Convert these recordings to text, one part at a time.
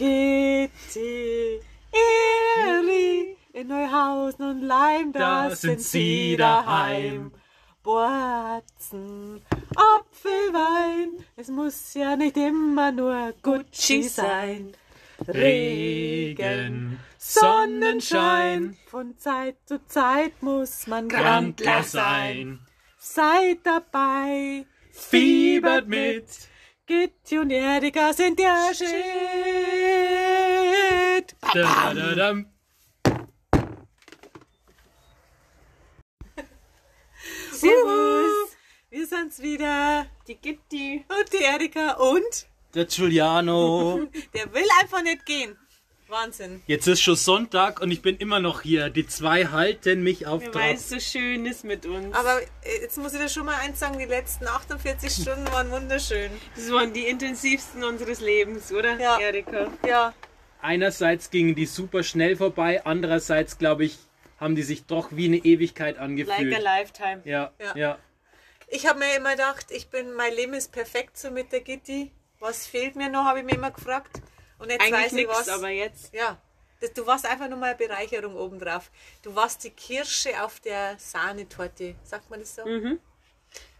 Gitti, Eri, in Neuhausen und Leim, da, sind sie daheim. Borzen, Apfelwein, es muss ja nicht immer nur Gucci sein. Regen, Sonnenschein, von Zeit zu Zeit muss man Grandler sein. Seid dabei, fiebert mit, Gitti und Erika sind der Shit. Da, da, dam. Servus, wir sind's wieder. Die Gitti. Und die Erika und Der Giuliano. der will einfach nicht gehen. Wahnsinn. Jetzt ist schon Sonntag und ich bin immer noch hier. Die zwei halten mich auf Weil Trab. es so schön ist mit uns. Aber äh, jetzt muss ich dir schon mal eins sagen, die letzten 48 Stunden waren wunderschön. das waren die intensivsten unseres Lebens, oder, Ja. Erika? Ja, Einerseits gingen die super schnell vorbei, andererseits, glaube ich, haben die sich doch wie eine Ewigkeit Like angefühlt. a lifetime. ja, Ja. ja, ich habe mir immer gedacht, ich bin, mein Leben ist perfekt so mit der Gitti. Was fehlt mir noch, habe ich mir immer gefragt. Und jetzt Eigentlich weiß ich nichts, was. aber jetzt. Ja, das, du warst einfach nur mal eine Bereicherung obendrauf. Du warst die Kirsche auf der Sahnetorte. Sagt man das so? Mhm.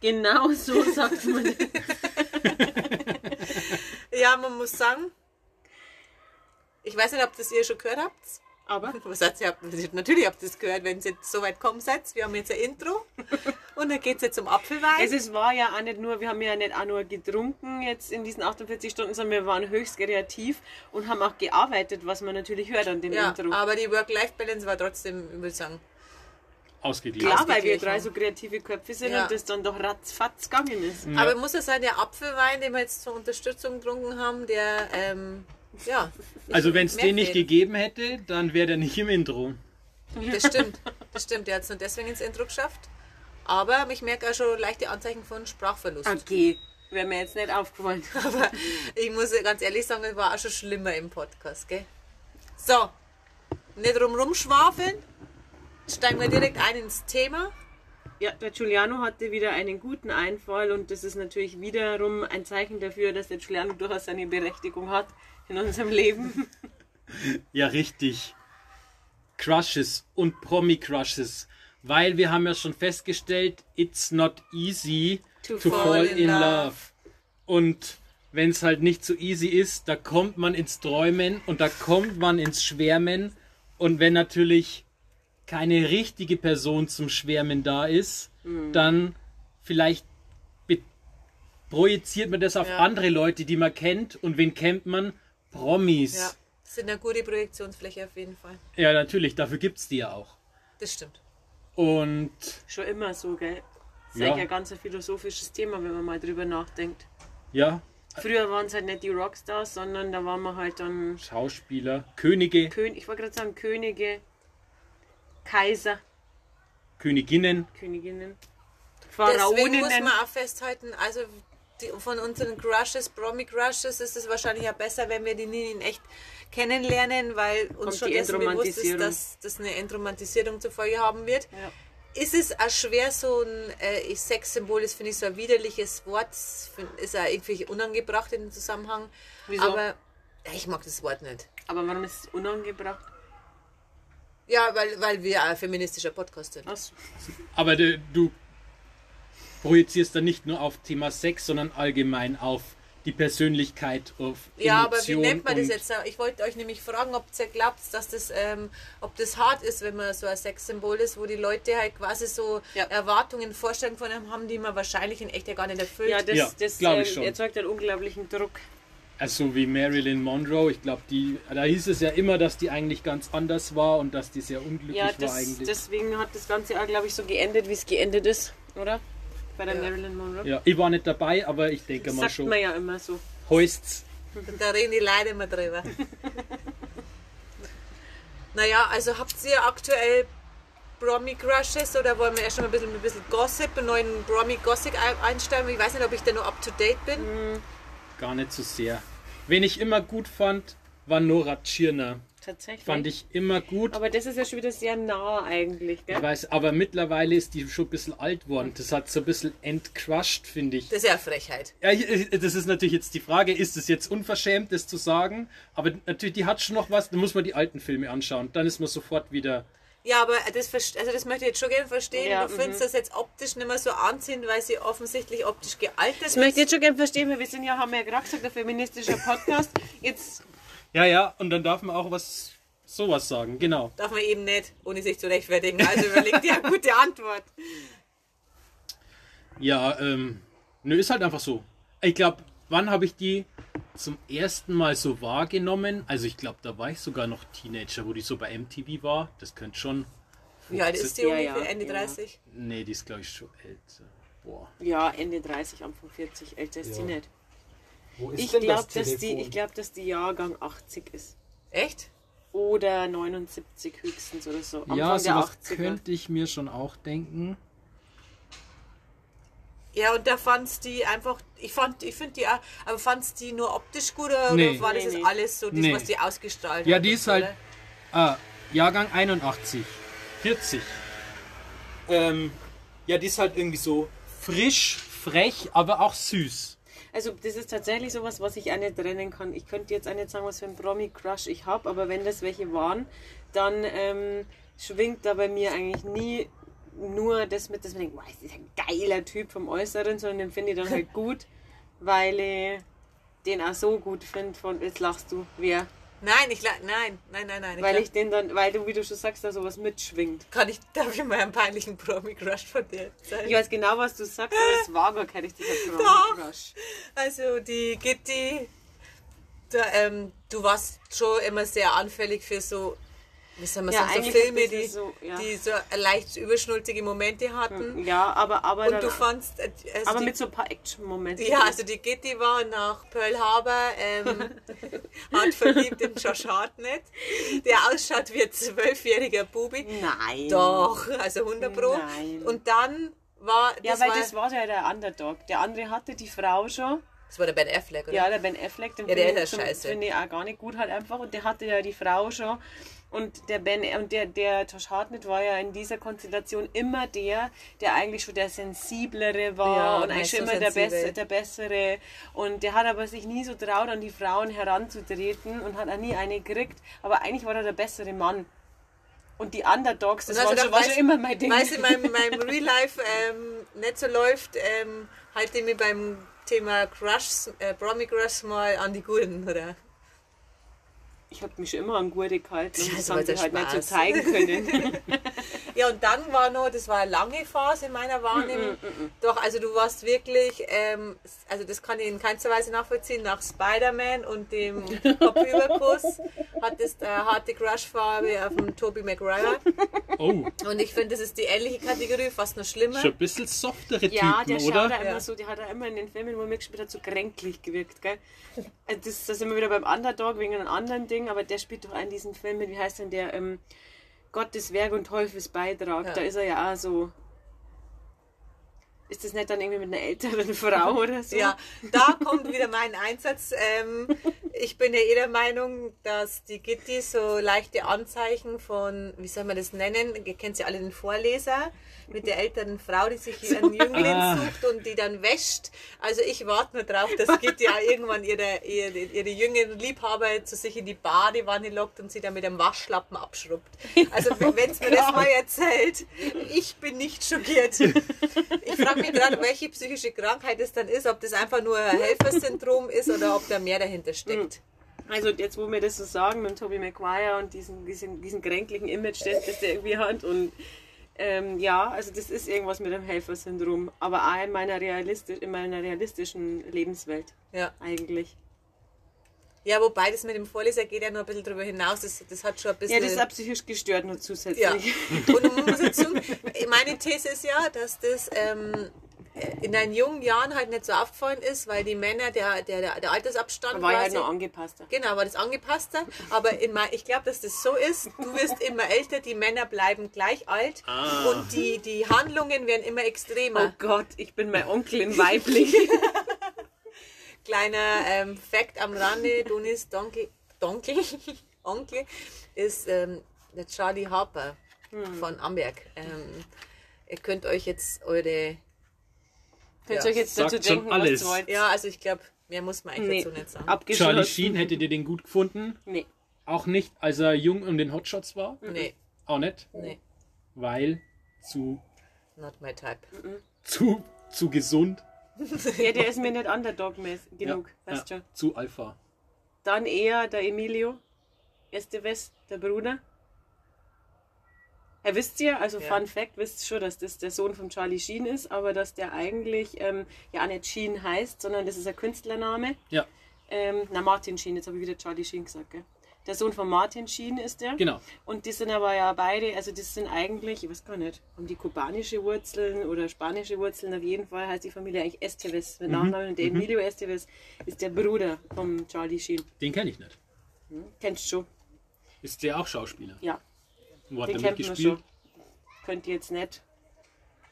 Genau so sagt man. das. Ja, man muss sagen, ich weiß nicht, ob das ihr schon gehört habt. aber Was heißt, ihr habt, natürlich habt ihr das gehört, wenn ihr jetzt so weit kommen seid. Wir haben jetzt ein Intro und dann geht es jetzt um Apfelwein. es ist, war ja auch nicht nur, wir haben ja nicht auch nur getrunken jetzt in diesen 48 Stunden, sondern wir waren höchst kreativ und haben auch gearbeitet, was man natürlich hört an dem ja, Intro. aber die Work-Life-Balance war trotzdem, ich würde sagen, ausgeglichen. Klar, weil wir drei so kreative Köpfe sind Ja. und das dann doch ratzfatz gegangen ist. Aber muss es sein, der Apfelwein, den wir jetzt zur Unterstützung getrunken haben, der, ähm, ja. Also wenn es den nicht fehlt. gegeben hätte, dann wäre der nicht im Intro. Das stimmt, das stimmt. Der hat es nur deswegen ins Intro geschafft. Aber ich merke auch schon leichte Anzeichen von Sprachverlust. Okay, wäre mir jetzt nicht aufgefallen. Aber ich muss ganz ehrlich sagen, es war auch schon schlimmer im Podcast, gell? So, nicht rum rumschwafeln. Steigen wir direkt ein ins Thema. Ja, der Giuliano hatte wieder einen guten Einfall und das ist natürlich wiederum ein Zeichen dafür, dass der Giuliano durchaus seine Berechtigung hat in unserem Leben. Ja, richtig. Crushes und Promi-Crushes. Weil wir haben ja schon festgestellt, it's not easy To to, fall fall, in in love. love. Und wenn es halt nicht so easy ist, da kommt man ins Träumen und da kommt man ins Schwärmen. Und wenn natürlich keine richtige Person zum Schwärmen da ist, Mhm. dann vielleicht projiziert man das auf Ja. andere Leute, die man kennt. Und wen kennt man? Promis. Ja, das sind eine gute Projektionsfläche auf jeden Fall. Ja, natürlich, dafür gibt's die ja auch. Das stimmt. Und Schon immer so, gell? Das ist Ja. eigentlich ein ganz philosophisches Thema, wenn man mal drüber nachdenkt. ja, Früher waren es halt nicht die Rockstars, sondern da waren wir halt dann Schauspieler, Könige, Kön ich wollte gerade sagen Könige, Kaiser, Königinnen. Königinnen, Deswegen muss Pharaoninnen. man auch festhalten, also die, von unseren Crushes, Promi-Crushes, ist es wahrscheinlich ja besser, wenn wir die nie in echt kennenlernen, weil uns Kommt schon dessen bewusst ist, dass das eine Entromantisierung zur Folge haben wird. Ja. Ist es auch schwer, so ein äh, Sexsymbol ist, finde ich, so ein widerliches Wort, find- ist auch irgendwie unangebracht in dem Zusammenhang. Wieso? Aber ja, ich mag das Wort nicht. Aber warum ist es unangebracht? Ja, weil, weil wir ein feministischer Podcast sind. Ach so. Aber de, du projizierst dann nicht nur auf Thema Sex, sondern allgemein auf die Persönlichkeit, auf Ja, aber wie Emotion nennt man das jetzt? Ich wollte euch nämlich fragen, ob ihr glaubt, dass das, ähm, ob das hart ist, wenn man so ein Sexsymbol ist, wo die Leute halt quasi so Ja. Erwartungen, Vorstellungen von einem haben, die man wahrscheinlich in echt ja gar nicht erfüllt. Ja, das, Ja, das glaub ähm, ich schon. erzeugt einen unglaublichen Druck. Also wie Marilyn Monroe, ich glaube, die, da hieß es ja immer, dass die eigentlich ganz anders war und dass die sehr unglücklich Ja, war das, eigentlich. deswegen hat das Ganze auch, glaube ich, so geendet, wie es geendet ist, oder? Bei der Ja. Marilyn Monroe. ja, ich war nicht dabei, aber ich denke mal Sagt schon. man ja immer so. Heust's. Und da reden die Leute immer drüber. naja, also habt ihr aktuell Promi-Crushes oder wollen wir erst schon mal ein bisschen, ein bisschen Gossip, einen neuen Promi-Gossip ein- einstellen? Ich weiß nicht, ob ich da noch up to date bin. Gar nicht so sehr. Wen ich immer gut fand, war Nora Tschirner. Tatsächlich. Fand ich immer gut. Aber das ist ja schon wieder sehr nah eigentlich, gell? Ich weiß, aber mittlerweile ist die schon ein bisschen alt worden. Das hat so ein bisschen entcrushed, finde ich. Das ist ja Frechheit. Ja, das ist natürlich jetzt die Frage, ist es jetzt unverschämt, das zu sagen? Aber natürlich, die hat schon noch was, dann muss man die alten Filme anschauen. Dann ist man sofort wieder. Ja, aber das, also das möchte ich jetzt schon gerne verstehen. Ja, du findest das jetzt optisch nicht mehr so anziehend, weil sie offensichtlich optisch gealtert Das ist. möchte ich jetzt schon gerne verstehen, weil wir sind ja, haben wir ja gerade gesagt, ein feministischer Podcast. Jetzt, Ja, ja, und dann darf man auch was, sowas sagen, genau. Darf man eben nicht, ohne sich zu rechtfertigen. Also überleg dir eine gute Antwort. Ja, ähm, nö, ist halt einfach so. Ich glaube, wann habe ich die zum ersten Mal so wahrgenommen? Also ich glaube, da war ich sogar noch Teenager, wo die so bei MTV war. Das könnte schon. Wie alt ist die Ja, ungefähr? ja, Ende ja. 30? Nee, die ist glaube ich schon älter. Boah. ja, Ende 30, Anfang 40, älter ist Ja. nicht. Wo Ich glaube, dass, die- ich glaub, dass die Jahrgang 80 ist. Echt? Oder 79 höchstens oder so. Anfang Ja, der sowas 80er. könnte ich mir schon auch denken. Ja, und da fandst die einfach, ich fand, ich finde die auch, aber fandst die nur optisch gut oder, Nee. oder war das Nee, nee. alles so, das, Nee. was die ausgestrahlt Ja, hat die ist halt ah, Jahrgang 81, 40. Ähm, ja, die ist halt irgendwie so frisch, frech, aber auch süß. Also das ist tatsächlich sowas, was ich auch nicht trennen kann. Ich könnte jetzt auch nicht sagen, was für ein Promi-Crush ich habe, aber wenn das welche waren, dann ähm, schwingt da bei mir eigentlich nie nur das mit, dass man denkt, wow, das ist ein geiler Typ vom Äußeren, sondern den finde ich dann halt gut, weil ich den auch so gut finde von, jetzt lachst du, wer? Nein, ich, la- nein, nein, nein, nein. Weil glaub- ich den dann, weil du, wie du schon sagst, da sowas mitschwingt. Kann ich, darf ich mal einen peinlichen Promi-Crush von dir zeigen? Ich weiß genau, was du sagst, aber es war gar kein richtiger. Promi-Crush. Also die Gitti, da, ähm, du warst schon immer sehr anfällig für so, Ja, sagen, so Filme, die so, ja. die so leicht überschnulzige Momente hatten. Ja, aber, aber Und dann, du fandst, äh, also aber die, mit so ein paar Action-Momenten. ja, also die Gitti war nach Pearl Harbor ähm, hart verliebt in Josh Hartnett, der ausschaut wie ein zwölfjähriger Bubi. Nein. Doch, also 100 Pro. Nein. Und dann war, Ja, das, weil war, das war ja der Underdog. Der andere hatte die Frau schon. das war der Ben Affleck, oder? Ja, der Ben Affleck, den Ja, der finde ist ich ja zum- scheiße. finde ich auch gar nicht gut halt einfach. Und der hatte ja die Frau schon. Und der Ben und der, der Josh Hartnett war ja in dieser Konstellation immer der, der eigentlich schon der sensiblere war Ja, und eigentlich schon so immer der. Bess der Bessere. Und der hat aber sich nie so traut, an die Frauen heranzutreten und hat auch nie eine gekriegt. Aber eigentlich war er der bessere Mann. Und die Underdogs, das Und war, also schon, war schon immer mein Ding. Weil es in meinem, meinem Real Life ähm, nicht so läuft, ähm, halte ich mich beim Thema Crush, äh, Promi Crush mal an die Guten, oder? Ich habe mich schon immer an Gurde gehalten und das so haben sie halt nicht so zeigen können. Ja, und dann war noch, das war eine lange Phase in meiner Wahrnehmung. Mm, Doch, also du warst wirklich, ähm, also das kann ich in keinster Weise nachvollziehen, nach Spider-Man und dem Kopfüberkuss hattest eine harte Crush-Farbe auf dem Tobey Maguire. Oh, Und ich finde, das ist die ähnliche Kategorie, fast noch schlimmer. schon ein bisschen softere Typen, ja, der schaut oder? da immer Ja. so, der hat da immer in den Filmen, wo er mitgespielt hat, so kränklich gewirkt, gell? Äh, Das, das sind wir wieder beim Underdog wegen einem anderen Ding, aber der spielt doch einen diesen Film mit, wie heißt denn der, ähm, Gottes Werk und Teufels Beitrag. Ja. Da ist er ja auch so. Ist das nicht dann irgendwie mit einer älteren Frau oder so? Ja, da kommt wieder mein Einsatz. Ähm, ich bin ja eh der Meinung, dass die Gitti so leichte Anzeichen von, wie soll man das nennen? Ihr kennt ja alle den Vorleser mit der älteren Frau, die sich einen Jüngling Ah. sucht und die dann wäscht. Also ich warte nur drauf, dass Gitti ja irgendwann ihre, ihre, ihre jüngeren Liebhaber zu sich in die Badewanne lockt und sie dann mit einem Waschlappen abschrubbt. Also wenn es mir das mal erzählt, ich bin nicht schockiert. Ich frage mich gerade, welche psychische Krankheit es dann ist, ob das einfach nur ein Helfersyndrom ist oder ob da mehr dahinter steckt. Also jetzt, wo wir das so sagen mit Tobey Maguire und diesen, diesen, diesen kränklichen Image, das, das der irgendwie hat und ähm, ja, also das ist irgendwas mit dem Helfersyndrom, aber auch in meiner, realistisch, in meiner realistischen Lebenswelt Ja. eigentlich. ja, wobei das mit dem Vorleser geht ja noch ein bisschen darüber hinaus. Das, das hat schon ein bisschen. Ja, das ist auch psychisch gestört nur zusätzlich. Ja. Und man muss dazu, meine These ist ja, dass das ähm, in deinen jungen Jahren halt nicht so aufgefallen ist, weil die Männer, der, der, der, der Altersabstand war ich halt noch angepasster. Genau, war das angepasster. Aber in mein, ich glaube, dass das so ist. Du wirst immer älter, die Männer bleiben gleich alt Ah. und die, die Handlungen werden immer Oh extremer. Gott, ich bin mein Onkel in weiblich. Kleiner ähm, Fact am Rande: Donis Donkel, Donkel, Onkel ist ähm, der Charlie Harper von Amberg. Ähm, ihr könnt euch jetzt eure. Könnt Ja, ihr euch jetzt sagt dazu schon denken, alles. was ihr wollt? Ja, also ich glaube, mehr muss man eigentlich Nee, dazu nicht sagen. abgeschlossen. Charlie Sheen, hättet ihr den gut gefunden? Nee. Auch nicht, als er jung und den Hotshots war? Nee, Auch nicht, nee, weil zu, not my type. zu, zu gesund. Ja, der ist mir nicht Underdog genug, ja, weißt ja, du. Zu Alpha. Dann eher der Emilio Estevez, der Bruder. Ja, wisst ihr, also Ja. Fun Fact, wisst ihr schon, dass das der Sohn von Charlie Sheen ist, aber dass der eigentlich ähm, ja auch nicht Sheen heißt, sondern das ist ein Künstlername. Ja, Ähm, na, Martin Sheen, jetzt habe ich wieder Charlie Sheen gesagt, gell? Der Sohn von Martin Sheen ist der. genau. Und die sind aber ja beide, also das sind eigentlich, ich weiß gar nicht, haben die kubanische Wurzeln oder spanische Wurzeln. Auf jeden Fall heißt die Familie eigentlich Esteves mit Nachnamen. Und der Emilio Esteves ist der Bruder vom Charlie Sheen. Den kenne ich nicht. Kennst du schon? Ist der auch Schauspieler? Ja, Wo hat den er kennt man mitgespielt? Könnt ihr jetzt nicht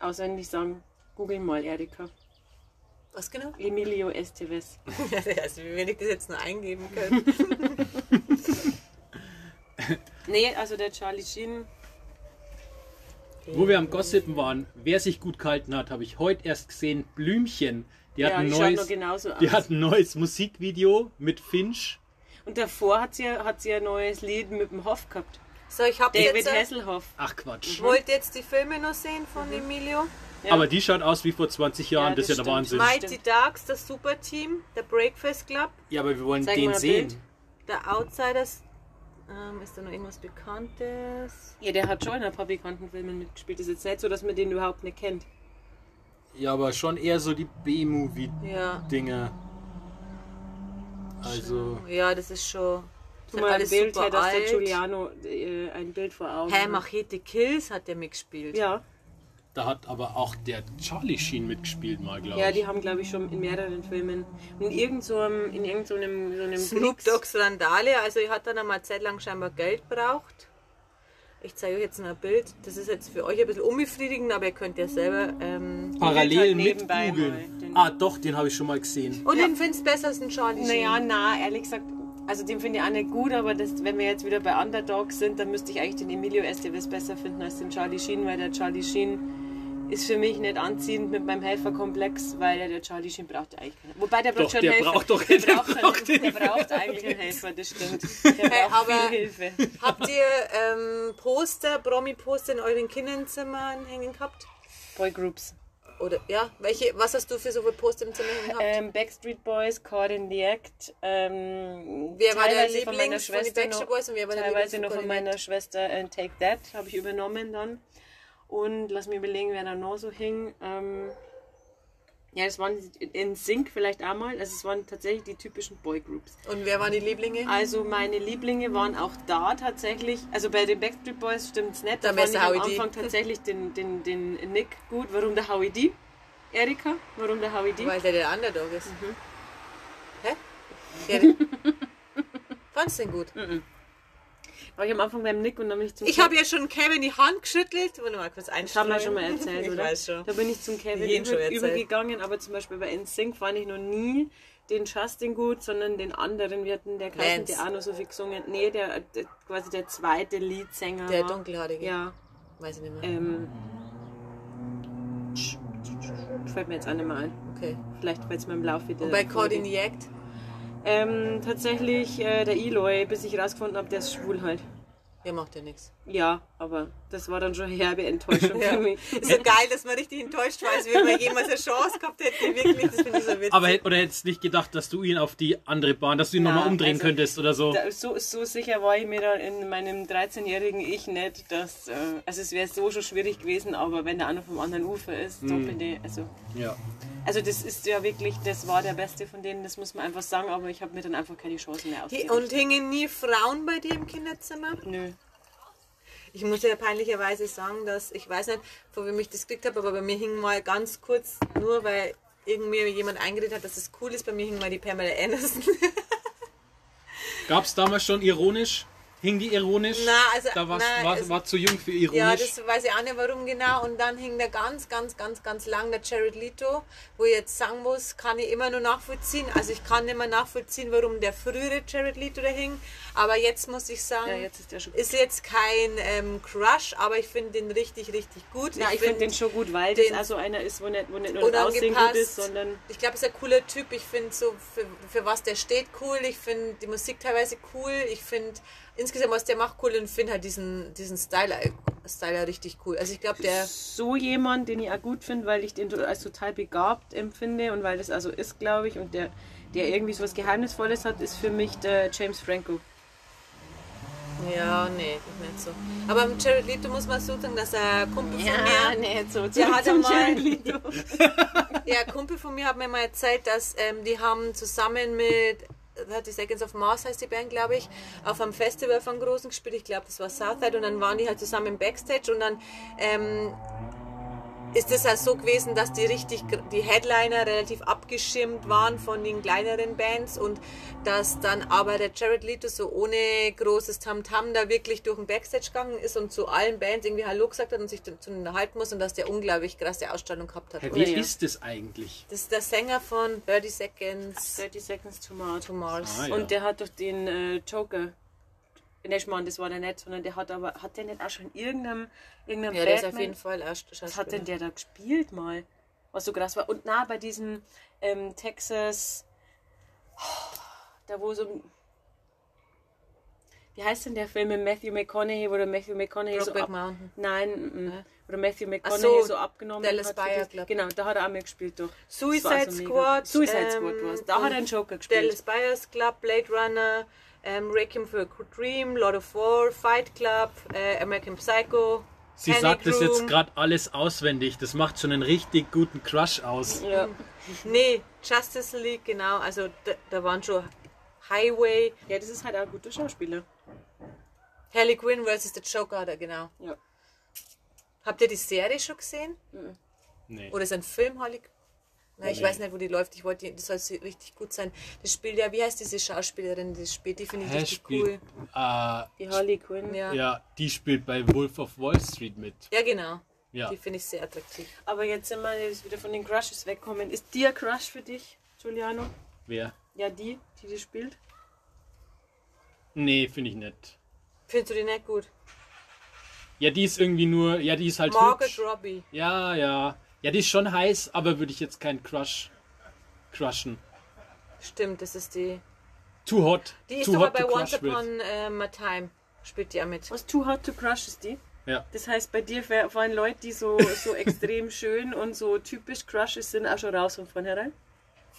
auswendig sagen. Google mal, Erika. Was genau? Emilio Esteves. also, wenn ich das jetzt nur eingeben könnte. Nee, also der Charlie Sheen. Wo wir am Gossipen waren, wer sich gut gehalten hat, habe ich heute erst gesehen. Blümchen. Die hat, Ja, ein die schaut neues, die hat ein neues Musikvideo mit Finch. Und davor hat sie, hat sie ein neues Lied mit dem Hoff gehabt. So, ich habe David jetzt. Äh, Hasselhoff. Ach Quatsch. wollt jetzt die Filme noch sehen von Emilio? Ja. Aber die schaut aus wie vor 20 Jahren, Ja, das, das ist ja der. Wahnsinn. Mighty Ducks, das Superteam, der Breakfast Club, Ja, aber wir wollen Zeig den sehen. Bild. der Outsiders. Ähm, ist da noch irgendwas Bekanntes? Ja, der hat schon in ein paar bekannten Filmen mitgespielt. ist jetzt nicht so, dass man den überhaupt nicht kennt. Ja, aber schon eher so die B-Movie-Dinge. Ja, Also, ja, das ist schon. Tu sind mal ein Bild her, dass der alt. Giuliano äh, ein Bild vor Augen Hä, hat. Machete Kills hat der mitgespielt. Ja, da hat aber auch der Charlie Sheen mitgespielt mal, glaube ja, ich. die haben, glaube ich, schon in mehreren Filmen. In irgend so einem, in irgend so einem, so einem Snoop Dogg's Randale, also er hat dann einmal Zeit lang scheinbar Geld braucht. Ich zeige euch jetzt ein Bild. Das ist jetzt für euch ein bisschen unbefriedigend, aber ihr könnt ja selber. Ähm Parallel halt mit nebenbei googeln. Ah, doch, den habe ich schon mal gesehen. und den findest du besser als den Charlie Sheen. Naja, na, ehrlich gesagt, also den finde ich auch nicht gut, aber das, wenn wir jetzt wieder bei Underdogs sind, dann müsste ich eigentlich den Emilio Estevez besser finden als den Charlie Sheen, weil der Charlie Sheen ist für mich nicht anziehend mit meinem Helferkomplex, weil der, der Charlie Sheen braucht ja eigentlich keinen. Wobei der braucht Doch, schon der Helfer. braucht doch- der der braucht, braucht schon, der braucht eigentlich einen Helfer, das stimmt. Der braucht aber- viel Hilfe. Habt ihr ähm, Poster, Promi-Poster in euren Kinderzimmern hängen gehabt? Boygroups. Oder ja, welche, was hast du für so viele Poster im Zimmer gehabt? Ähm, Backstreet Boys, Caught in the Act. Ähm, wer war der teilweise von meiner Lieblings von den Backstreet Boys und wer war der teilweise Lieblings noch von von meiner Schwester äh, Take That habe ich übernommen dann. Und lass mich überlegen, wer da noch so hing. Ähm, ja, das waren in Sync vielleicht einmal. Also es waren tatsächlich die typischen Boygroups. Und wer waren die Lieblinge? Also meine Lieblinge waren auch da tatsächlich. Also bei den Backstreet Boys stimmt es nicht. Da fand ich am Howie D. Anfang tatsächlich den, den, den Nick gut. Warum der Howie D? Erika? Warum der Howie D? Weil der der Underdog ist. Mhm. Hä? Ja, du den War ich am Anfang beim Nick und dann bin ich zum Ich habe ja schon Kevin die Hand geschüttelt. Wollen wir mal kurz Das haben einstellen? wir schon mal erzählt, ich oder? weiß schon. Da bin ich zum Kevin über, übergegangen, aber zum Beispiel bei NSYNC fand ich noch nie den Justin gut, sondern den anderen. Wir hatten der Lance. der auch noch so viel gesungen. Nee, der, der quasi der zweite Leadsänger. Der dunkelhaarige. Ja. Weiß ich nicht mehr. Ähm, fällt mir jetzt auch nicht mehr ein. Okay. Vielleicht fällt es mir im Laufe der Und bei Caught in Folge. the Act? Ähm, tatsächlich äh, der Eloy, bis ich rausgefunden habe, der ist schwul halt. Der macht ja nichts. Ja, aber das war dann schon herbe Enttäuschung Ja. für mich. Ist so geil, dass man richtig enttäuscht war, als wenn man jemals eine Chance gehabt hätte. Wirklich, das finde ich so witzig. Aber oder hättest du nicht gedacht, dass du ihn auf die andere Bahn, dass du ihn Na, nochmal umdrehen also, könntest oder so? Da, so, so sicher war ich mir da in meinem 13-jährigen Ich nicht, dass. Äh, also, es wäre so schon schwierig gewesen, aber wenn der andere vom anderen Ufer ist, Mhm. doppelte. Also, Ja. also, das ist ja wirklich, das war der Beste von denen, das muss man einfach sagen, aber ich habe mir dann einfach keine Chancen mehr ausgerichtet. Und hingen nie Frauen bei dir im Kinderzimmer? Nö. Ich muss ja peinlicherweise sagen, dass ich weiß nicht, von wem ich das gekriegt habe, aber bei mir hing mal ganz kurz, nur weil irgendwie jemand eingeredet hat, dass es cool ist, bei mir hing mal die Pamela Anderson. Gab es damals schon ironisch? Hing die ironisch? Na, also- da war's, na, war, es- war zu jung für ironisch. Ja, das weiß ich auch nicht warum genau. Und dann hing da ganz, ganz, ganz, ganz lang der Jared Leto, wo ich jetzt sagen muss, kann ich immer nur nachvollziehen. Also ich kann nicht mehr nachvollziehen, warum der frühere Jared Leto da hing. Aber jetzt muss ich sagen, Ja, jetzt ist der schon ist jetzt kein ähm, Crush, aber ich finde den richtig, richtig gut. Ja, ich, finde den schon gut, weil den- das also einer ist, wo nicht, wo nicht nur das Aussehen gut ist, sondern Ich glaube, es ist ein cooler Typ. Ich finde so, für, für was der steht, cool. Ich finde die Musik teilweise cool. Ich finde insgesamt, was der macht, cool. Und finde halt diesen, diesen Styler, Styler richtig cool. Also ich glaube, der... so jemand, den ich auch gut finde, weil ich den als total begabt empfinde und weil das also ist, glaube ich, und der, der irgendwie so was Geheimnisvolles hat, ist für mich der James Franco. Ja, nee, nicht so. Aber mit Jared Leto muss man so sagen, dass er ein Kumpel von mir... nicht so. Der hat einmal- Jared Leto. Ja, ein Kumpel von mir hat mir mal erzählt, dass ähm, die haben zusammen mit 30 Seconds of Mars heißt die Band, glaube ich, auf einem Festival von Großen gespielt. Ich glaube, das war Southside und dann waren die halt zusammen im Backstage und dann ähm, ist es halt so gewesen, dass die richtig, die Headliner relativ abgeschirmt waren von den kleineren Bands und dass dann aber der Jared Leto so ohne großes Tamtam da wirklich durch den Backstage gegangen ist und zu allen Bands irgendwie Hallo gesagt hat und sich zu ihnen unterhalten muss und dass der unglaublich krasse Ausstrahlung gehabt hat. Und Wer ja. ist es eigentlich? das ist der Sänger von 30 Seconds 30 Seconds to Mars. to Mars. Ah, ja. Und der hat doch den äh, Joker. Nicht mal, das war der nicht, sondern der hat aber, hat der nicht auch schon in irgendeinem, irgendeinem Ja, der ist Batman- auf jeden Fall erst Was hat denn der da gespielt mal? Was so krass war. Und na, bei diesem ähm, Texas, da wo so. Wie heißt denn der Film mit Matthew McConaughey, wo der Matthew McConaughey so Brokeback ab, Mountain. Nein, mm, mm. wo der Matthew McConaughey so, so, abgenommen Dallas hat. Buyers für das- Club. Genau, da hat er auch mitgespielt doch. Das war Suicide also. Squad. Suicide Squad ähm, war's. Da hat er einen Joker gespielt. Dallas Buyers Club, Blade Runner, ähm, Requiem for a Dream, Lord of War, Fight Club, äh, American Psycho. Sie Panic sagt das jetzt Room. gerade alles auswendig. Das macht schon einen richtig guten Crush aus. Ja. Nee, Justice League, genau. Also da, da waren schon Highway, ja, das ist halt auch ein guter Schauspieler. Harley Quinn vs. The Joker, er, genau. Ja. Habt ihr die Serie schon gesehen? Nee. Oder ist ein Film Harley Na, ich weiß nicht, wo die läuft. Ich wollte, das soll sie richtig gut sein. Das spielt ja, wie heißt diese Schauspielerin, die das spielt? Die finde ich richtig spielt, cool. äh, Die Harley Quinn. Ja. ja. ja, die spielt bei Wolf of Wall Street mit. genau. Ja. Die finde ich sehr attraktiv. Aber jetzt sind wir jetzt wieder von den Crushes wegkommen. Ist die ein Crush für dich, Giuliano? Wer? Ja, die, die die spielt? Nee, finde ich nicht. Findest du die nicht gut? Ja, die ist irgendwie nur, ja, die ist halt Margaret hübsch. Robbie. Ja, ja. Ja, die ist schon heiß, aber würde ich jetzt keinen Crush crushen. Stimmt, das ist die. Too hot. Die ist hot bei to Once. Upon äh, a Time. Spielt die ja mit. Was Too Hot to Crush ist die? Ja. Das heißt, bei dir waren Leute, die so, so extrem schön und so typisch Crushes sind, auch schon raus von vornherein?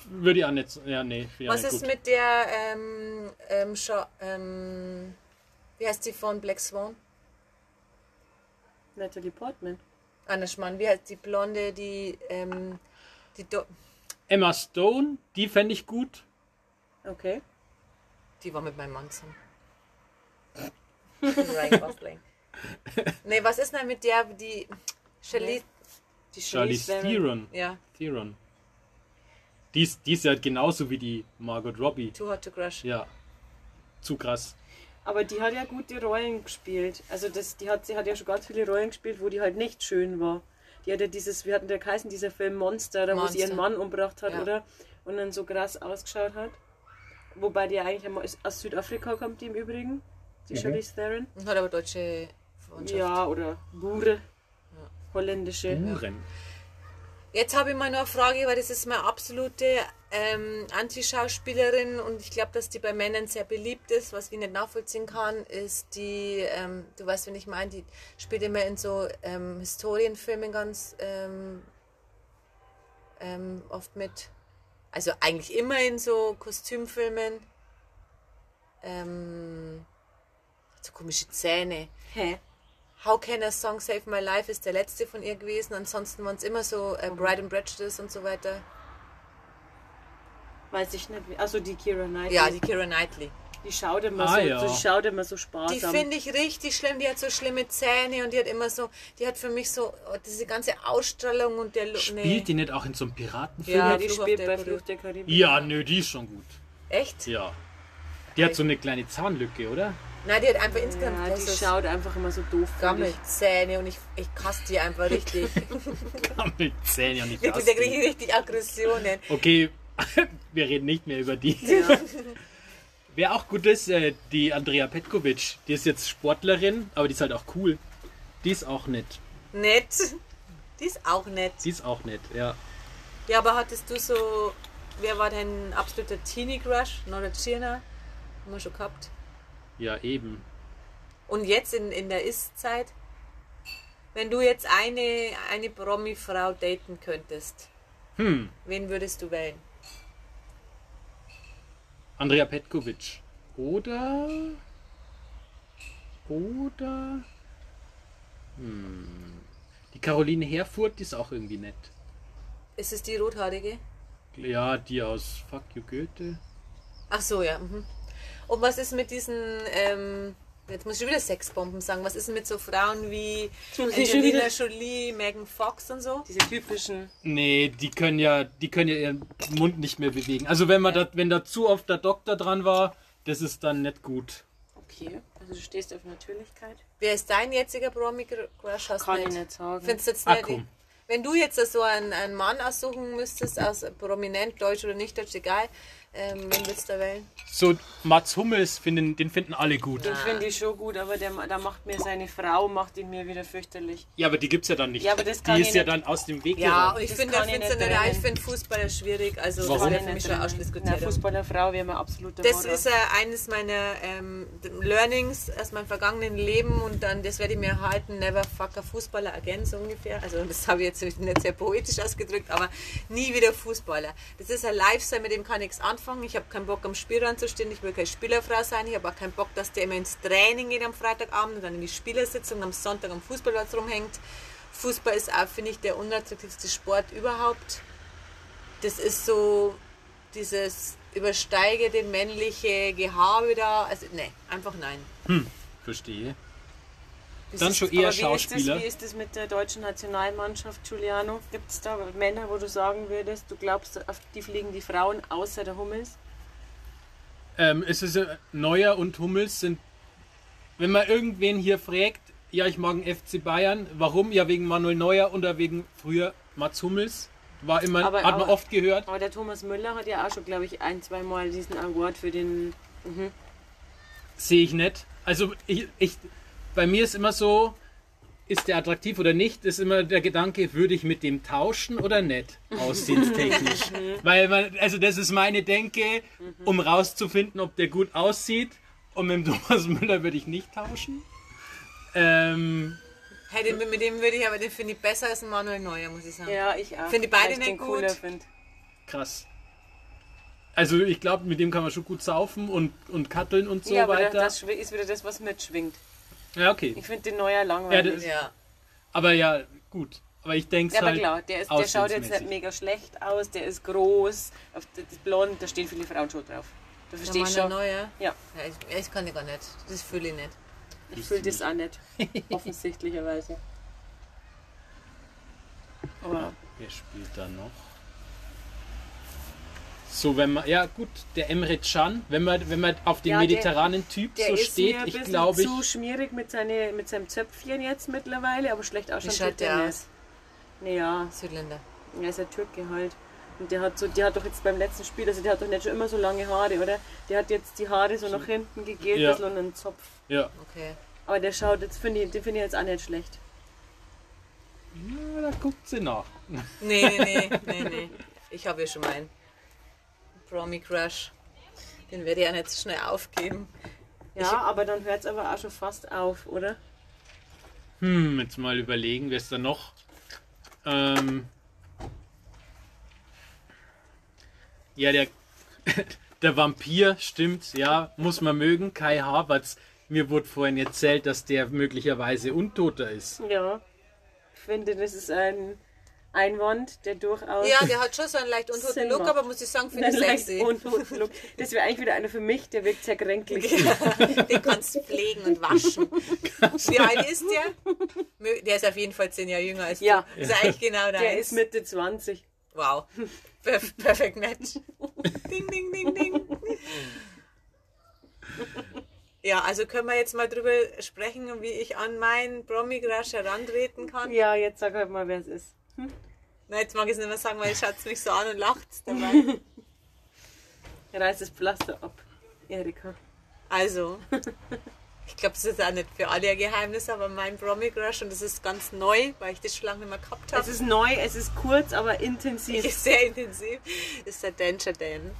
Würde ich auch nicht, so- ja, nee, Was nicht ist gut. mit der, ähm, ähm, Scha ähm, wie heißt die von Black Swan? Natalie Portman. Anna Schmann, wie heißt die Blonde, die, ähm, die, Do Emma Stone, die fände ich gut. Okay. die war mit meinem Mann zusammen. Ryan Gosling. Nee, was ist denn mit der, die, Charlize, Die Charlize Theron. Theron. ja, Theron. Die ist, die ist ja genauso wie die Margot Robbie. Too Hot to Crush. Ja. Zu krass. Aber die hat ja gute Rollen gespielt. Also das, die hat, sie hat ja schon ganz viele Rollen gespielt, wo die halt nicht schön war. Die hat ja dieses, wie hat denn der geheißen, dieser Film Monster, da wo sie ihren. Mann umgebracht hat, Ja. oder? Und dann so krass ausgeschaut hat. Wobei die eigentlich einmal aus- Südafrika kommt, die im Übrigen. Die Charlize Theron. Und hat aber deutsche Verwandtschaft. Ja, oder Bure. Holländische. Uhren. Jetzt habe ich mal noch eine Frage, weil das ist meine absolute ähm, Anti-Schauspielerin und ich glaube, dass die bei Männern sehr beliebt ist. Was ich nicht nachvollziehen kann, ist die, ähm, du weißt, wenn ich meine, die spielt immer in so ähm, Historienfilmen ganz ähm, ähm, oft mit. Also eigentlich immer in so Kostümfilmen. Ähm, hat so komische Zähne. Hä? How Can a Song Save My Life ist der letzte von ihr gewesen. Ansonsten waren es immer so äh, Bride and Prejudice und so weiter. Weiß ich nicht. wie- Also die Kira Knightley. Ja, die Kira Knightley. die schaut immer Ah, so, ja. die schaut immer so Die sparsam. finde ich richtig schlimm. Die hat so schlimme Zähne und die hat immer so, die hat für mich so oh, diese ganze Ausstrahlung und der Look. Spielt die nicht auch in so einem Piratenfilm? Ja, die Fluch spielt bei. Fluch der Karibik. Ja, nö, die ist schon gut. Echt? Ja. Die hat so eine kleine Zahnlücke, oder? Nein, die hat einfach insgesamt Ja, die schaut einfach immer so doof. ich. Gammelzähne und ich, ich kasse die einfach richtig. Mit Zähnen ja nicht Wirklich, da kriege ich richtig Aggressionen. Okay, wir reden nicht mehr über die. Ja. Wer auch gut ist, äh, die Andrea Petkovic. Die ist jetzt Sportlerin, aber die ist halt auch cool. Die ist auch nett. Nett. Die ist auch nett. Die ist auch nett, ja. Ja, aber hattest du so, wer war dein absoluter Teenie-Crush? Nora Tschirner? Haben wir schon gehabt. Ja, eben. Und jetzt in, in der Ist-Zeit, wenn du jetzt eine, eine Promi-Frau daten könntest, Hm, wen würdest du wählen? Andrea Petkovic. Oder. Oder. Hm. Die Caroline Herfurth, die ist auch irgendwie nett. Ist es die rothaarige? Ja, die aus Fuck You Goethe. Ach so, ja. Mhm. Und was ist mit diesen, ähm, jetzt muss ich wieder Sexbomben sagen, was ist denn mit so Frauen wie Angelina. Jolie, Megan Fox und so? Diese typischen. Nee, die können ja, die können ja ihren Mund nicht mehr bewegen. Also wenn man da, wenn da zu oft der Doktor dran war, das ist dann nicht gut. Okay, also du stehst auf Natürlichkeit. Wer ist dein jetziger Promi-Crush? Kann ich nicht sagen. Findest du jetzt Ah, nicht? komm. Wenn du jetzt so einen, einen Mann aussuchen müsstest, aus prominent, deutsch oder nicht deutsch, egal, ähm, da wählen? So, Mats Hummels, finden, den finden alle gut. Den finde ich schon gut, aber der, da macht mir seine Frau, macht ihn mir wieder fürchterlich. Ja, aber die gibt's ja dann nicht. Ja, aber das kann die ich ist ja nicht. dann aus dem Weg Ja, und ich Das finde, kann ich nicht ja, ich finde Fußballer schwierig, also Warum? das wäre für ich mich schon. Ausschlusskriterium. Eine Fußballerfrau wäre mir absoluter Das Horror. ist äh, eines meiner ähm, Learnings aus meinem vergangenen Leben und dann das werde ich mir halten, never fuck a Fußballer again, so ungefähr. Also das habe ich jetzt nicht sehr poetisch ausgedrückt, aber nie wieder Fußballer. Das ist ein Lifestyle, mit dem kann ich nichts anfangen. Ich habe keinen Bock am Spielrand zu stehen, ich will keine Spielerfrau sein, ich habe auch keinen Bock, dass der immer ins Training geht am Freitagabend und dann in die Spielersitzung am Sonntag am Fußballplatz rumhängt. Fußball ist auch, finde ich, der unattraktivste Sport überhaupt. Das ist so dieses übersteigende männliche Gehabe da. Also, ne, einfach nein. Verstehe. Wie Dann ist- schon eher wie ist das- Schauspieler. Wie ist das mit der deutschen Nationalmannschaft, Giuliano? Gibt es da Männer, wo du sagen würdest, du glaubst, auf die fliegen die Frauen außer der Hummels? Ähm, es ist äh, Neuer und Hummels sind, wenn man irgendwen hier fragt, ja, ich mag den FC Bayern, warum? Ja, wegen Manuel Neuer oder wegen früher Mats Hummels. War immer, Aber- hat man aber- oft gehört. Aber der Thomas Müller hat ja auch schon, glaube ich, ein, zwei Mal diesen Award für den. Mhm. Sehe ich nicht. Also ich, ich, bei mir ist immer so, ist der attraktiv oder nicht, ist immer der Gedanke, würde ich mit dem tauschen oder nicht, aussehenstechnisch. Weil man, also das ist meine Denke, um rauszufinden, ob der gut aussieht. Und mit dem Thomas Müller würde ich nicht tauschen. Ähm, Hey, den, mit dem würde ich aber, den finde ich besser als ein Manuel Neuer, muss ich sagen. Ja, ich auch. Finde die beide nicht gut. krass. Also ich glaube, mit dem kann man schon gut saufen und, und katteln und so ja, aber weiter. das ist wieder das, was mitschwingt. Ja, okay. Ich finde den Neuer langweilig. das- Ja. Aber ja, gut. Aber ich denke Ja, aber halt klar, der, ist, der schaut jetzt nicht mega schlecht aus, der ist groß, auf das ist blond, da stehen viele Frauen schon drauf. Verstehe ich Manuel schon. Neuer? Ja, Ja, ich, ich kann ich gar nicht. Das fühle ich nicht. ich fühle das auch nicht. Offensichtlicherweise. Aber Wer spielt da noch? So, wenn man, ja gut, der Emre Can, wenn man, wenn man auf den Ja, der- mediterranen Typ der so ist steht, mir ein ich bisschen glaube, zu ich, schmierig mit, seine, mit seinem Zöpfchen jetzt mittlerweile, aber schlecht Wie ausschauen schaut er der aus? Naja, Südländer. er ist ja Türke halt. Und der hat so, der hat doch jetzt beim letzten Spiel, also der hat doch nicht schon immer so lange Haare, oder? Der hat jetzt die Haare so nach hinten gegelt, Ja. so einen Zopf. ja, Okay. Aber der schaut jetzt, finde ich, den finde ich jetzt auch nicht schlecht. ja, da guckt sie nach. Nee, nee, nee, nee, nee. Ich habe ja schon meinen Promi-Crush. Den werde ich ja nicht so schnell aufgeben. Ja, aber dann hört es aber auch schon fast auf, oder? Hm, jetzt mal überlegen, wer ist da noch? Ähm, ja, der, der Vampir, stimmt, ja, muss man mögen. Kai Havertz, mir wurde vorhin erzählt, dass der möglicherweise Untoter ist. Ja. Ich finde, das ist ein Einwand, der durchaus. Ja, der hat schon so einen leicht untoten Sinn Look, macht. aber muss ich sagen, finde ich sexy. untoten Look. Das wäre eigentlich wieder einer für mich, der wirkt sehr kränklich. Den kannst du pflegen und waschen. Wie alt ist der? Der ist auf jeden Fall zehn Jahre jünger als Ja. du. Ist eigentlich genau Der deins. ist Mitte 20. Wow. Perf perfect match. Ding, ding, ding, ding. Ja, also können wir jetzt mal drüber sprechen, wie ich an meinen Promi-Crush herantreten kann. Ja, jetzt sag halt mal, wer es ist. Na, jetzt mag ich es nicht mehr sagen, weil ihr schaut mich so an und lacht dabei. Reiß das Pflaster ab, Erika. Also, ich glaube, das ist auch nicht für alle ein Geheimnis, aber mein Promi-Crush und das ist ganz neu, weil ich das schon lange nicht mehr gehabt Es habe. ist neu, es ist kurz, aber intensiv. ist sehr intensiv, ist der Danger Dan.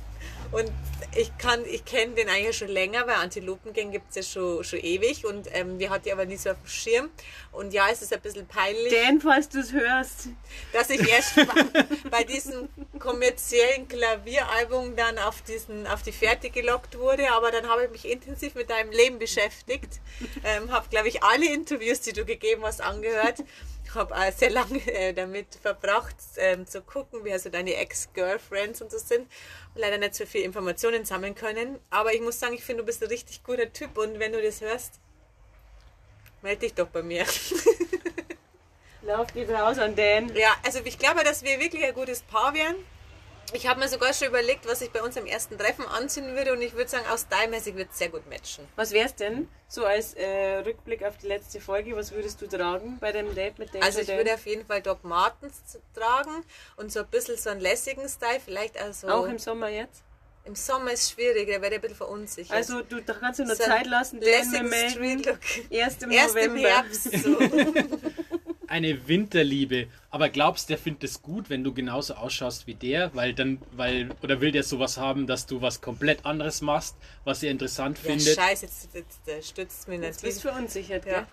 Und ich kann, ich kenne den eigentlich schon länger, weil Antilopengang gibt es ja schon, schon ewig und ähm, wir hatten die aber nie so auf dem Schirm. Und ja, es ist ein bisschen peinlich, Dan, falls du es hörst. dass ich erst bei, bei diesem kommerziellen Klavieralbum dann auf, diesen, auf die Fährte gelockt wurde, aber dann habe ich mich intensiv mit deinem Leben beschäftigt, ähm, habe, glaube ich, alle Interviews, die du gegeben hast, angehört. Habe auch sehr lange äh, damit verbracht, ähm, zu gucken, wer so deine Ex-Girlfriends und so sind. Und leider nicht so viel Informationen sammeln können. Aber ich muss sagen, ich finde, du bist ein richtig guter Typ und wenn du das hörst, melde dich doch bei mir. Lauf geht raus an Dan. Ja, also ich glaube, dass wir wirklich ein gutes Paar wären. Ich habe mir sogar schon überlegt, was ich bei uns am ersten Treffen anziehen würde und ich würde sagen, aus stylmäßig wird es sehr gut matchen. Was wär's denn? So als äh, Rückblick auf die letzte Folge, was würdest du tragen bei deinem Date mit Dan? Also ich würde auf jeden Fall Doc Martens tragen und so ein bisschen so einen lässigen Style, vielleicht auch so. auch im Sommer jetzt? Im Sommer ist schwierig, da werde ich ein bisschen verunsichert. Also du da kannst du noch So Zeit lassen, lässigen wir melden. Erst im Erst im November. Herbst so. Eine Winterliebe. Aber glaubst, der findet es gut, wenn du genauso ausschaust wie der? Weil dann, weil, oder will der sowas haben, dass du was komplett anderes machst, was er interessant ja, findet? scheiße, jetzt, jetzt, jetzt stützt mich Jetzt nicht. bist du verunsichert, Ja. gell?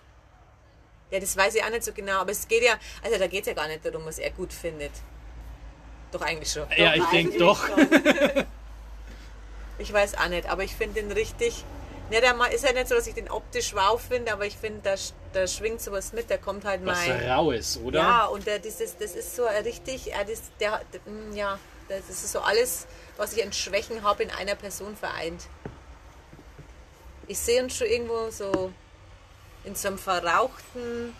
Ja, das weiß ich auch nicht so genau, aber es geht ja, also da geht es ja gar nicht darum, was er gut findet. Doch eigentlich schon. Ja, ich denke doch. Ich weiß auch nicht, aber ich finde den richtig. Ne, der ist ja nicht so, dass ich den optisch wow finde, aber ich finde, da, da schwingt sowas mit, da kommt halt Was mein. Raues, oder? Ja, und der, dieses, das ist so richtig, ja, das, der, der, mm, ja, das ist so alles, was ich an Schwächen habe, in einer Person vereint. Ich sehe uns schon irgendwo so in so einem verrauchten